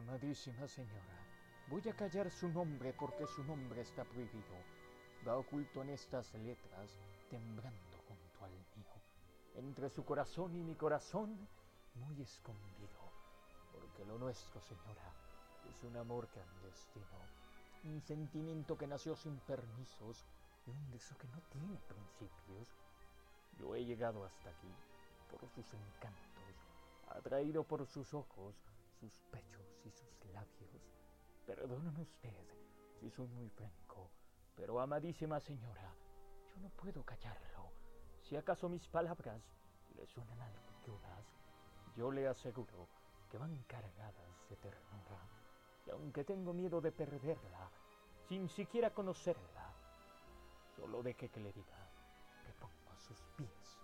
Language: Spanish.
Amadísima señora, voy a callar su nombre porque su nombre está prohibido. Va oculto en estas letras, temblando junto al mío, entre su corazón y mi corazón, muy escondido, porque lo nuestro, señora, es un amor clandestino, un sentimiento que nació sin permisos y un deseo que no tiene principios. Yo he llegado hasta aquí por sus encantos, atraído por sus ojos, sus pechos y sus labios. Perdóname usted si soy muy franco, pero amadísima señora, yo no puedo callarlo. Si acaso mis palabras le suenan algunas, yo le aseguro que van cargadas de ternura. Y aunque tengo miedo de perderla, sin siquiera conocerla, solo deje que le diga que pongo a sus pies